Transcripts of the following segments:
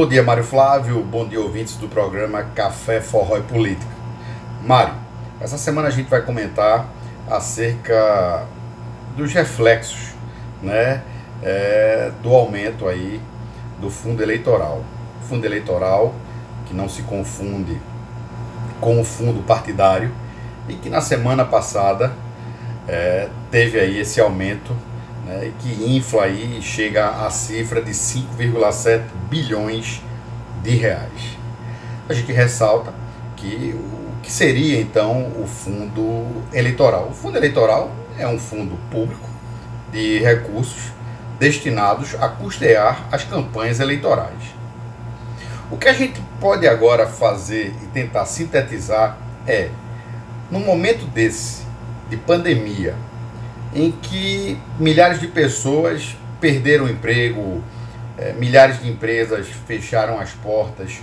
Bom dia, Mário Flávio. Bom dia, ouvintes do programa Café, Forró e Política. Mário, essa semana a gente vai comentar acerca dos reflexos né, é, do aumento aí do fundo eleitoral. Fundo eleitoral que não se confunde com o fundo partidário e que na semana passada é, teve aí esse aumento né, que infla aí e chega à cifra de 5,7 bilhões de reais. A gente ressalta que o que seria então o fundo eleitoral. O fundo eleitoral é um fundo público de recursos destinados a custear as campanhas eleitorais. O que a gente pode agora fazer e tentar sintetizar é, num momento desse, de pandemia, em que milhares de pessoas perderam emprego, é, milhares de empresas fecharam as portas,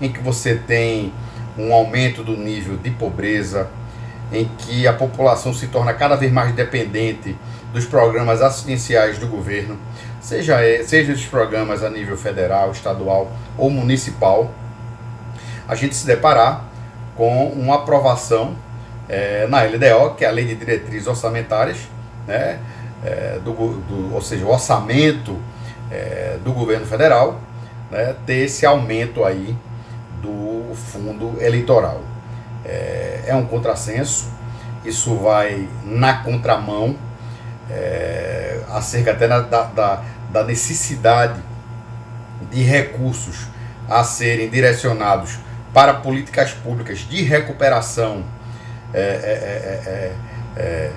em que você tem um aumento do nível de pobreza, em que a população se torna cada vez mais dependente dos programas assistenciais do governo, seja, seja esses programas a nível federal, estadual ou municipal, a gente se deparar com uma aprovação é, na LDO, que é a Lei de Diretrizes Orçamentárias, né, é, do, do, ou seja, o orçamento é, do governo federal, né, ter esse aumento aí do fundo eleitoral. É, é um contrassenso, isso vai na contramão, é, acerca até na, da, da, da necessidade de recursos a serem direcionados para políticas públicas de recuperação é, é, é, é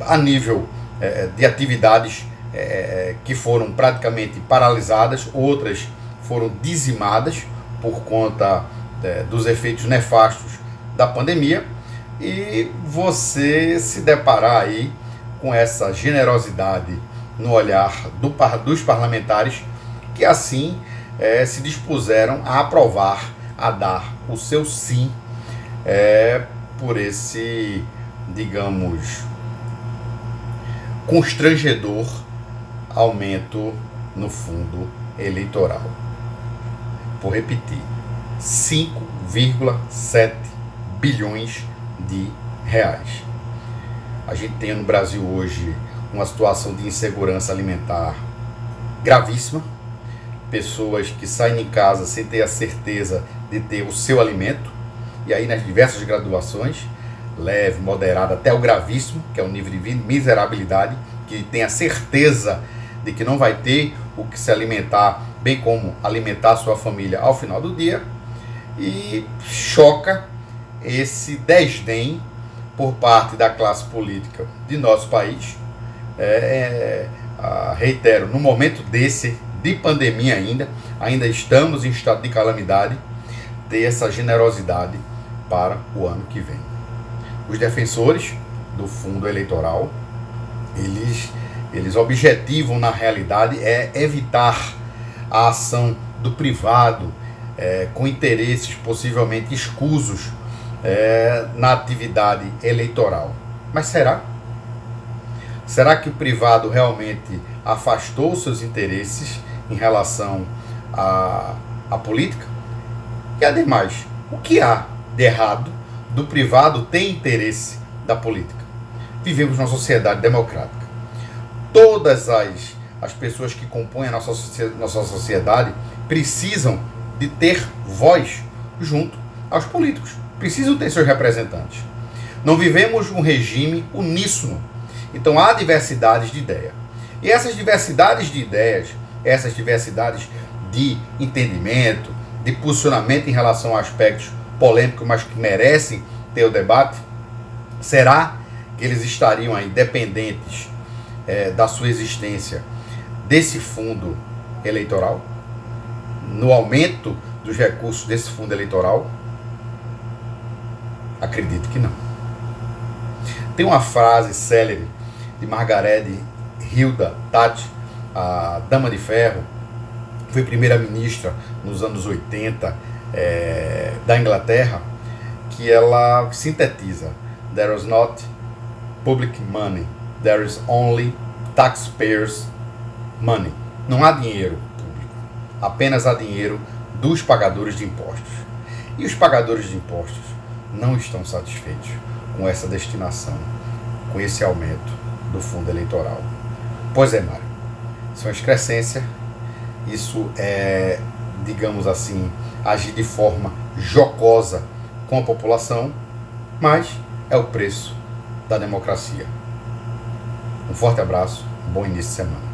a nível é, de atividades é, que foram praticamente paralisadas, outras foram dizimadas por conta é, dos efeitos nefastos da pandemia, e você se deparar aí com essa generosidade no olhar do, dos parlamentares que assim é, se dispuseram a aprovar, a dar o seu sim é, por esse, digamos, constrangedor aumento no fundo eleitoral. Vou repetir: 5,7 bilhões de reais. A gente tem no Brasil hoje uma situação de insegurança alimentar gravíssima. Pessoas que saem de casa sem ter a certeza de ter o seu alimento, e aí nas diversas graduações leve, moderado, até o gravíssimo, que é o nível de miserabilidade, que tem a certeza de que não vai ter o que se alimentar, bem como alimentar sua família ao final do dia, e choca esse desdém por parte da classe política de nosso país. É, é, reitero, no momento desse, de pandemia ainda, ainda estamos em estado de calamidade, ter essa generosidade para o ano que vem. Os defensores do fundo eleitoral, eles, eles objetivam na realidade é evitar a ação do privado é, com interesses possivelmente escusos é, na atividade eleitoral. Mas será? Será que o privado realmente afastou seus interesses em relação à, à política? E ademais, o que há de errado do privado tem interesse da política. Vivemos numa sociedade democrática. Todas as, as pessoas que compõem a nossa, nossa sociedade precisam de ter voz junto aos políticos. Precisam ter seus representantes. Não vivemos um regime uníssono. Então há diversidades de ideia. E essas diversidades de ideias, essas diversidades de entendimento, de posicionamento em relação a aspectos polêmicos, mas que merecem ter o debate? Será que eles estariam aí dependentes é, da sua existência desse fundo eleitoral? No aumento dos recursos desse fundo eleitoral? Acredito que não. Tem uma frase célebre de Margaret Hilda Thatcher, a Dama de Ferro, foi primeira-ministra nos anos 80 é, da Inglaterra, que ela sintetiza: There is not public money, there is only taxpayers money. Não há dinheiro público, apenas a dinheiro dos pagadores de impostos. E os pagadores de impostos não estão satisfeitos com essa destinação, com esse aumento do fundo eleitoral. Pois é, Mário, isso é uma excrescência, isso é, digamos assim, agir de forma jocosa com a população, mas é o preço da democracia. Um forte abraço, bom início de semana.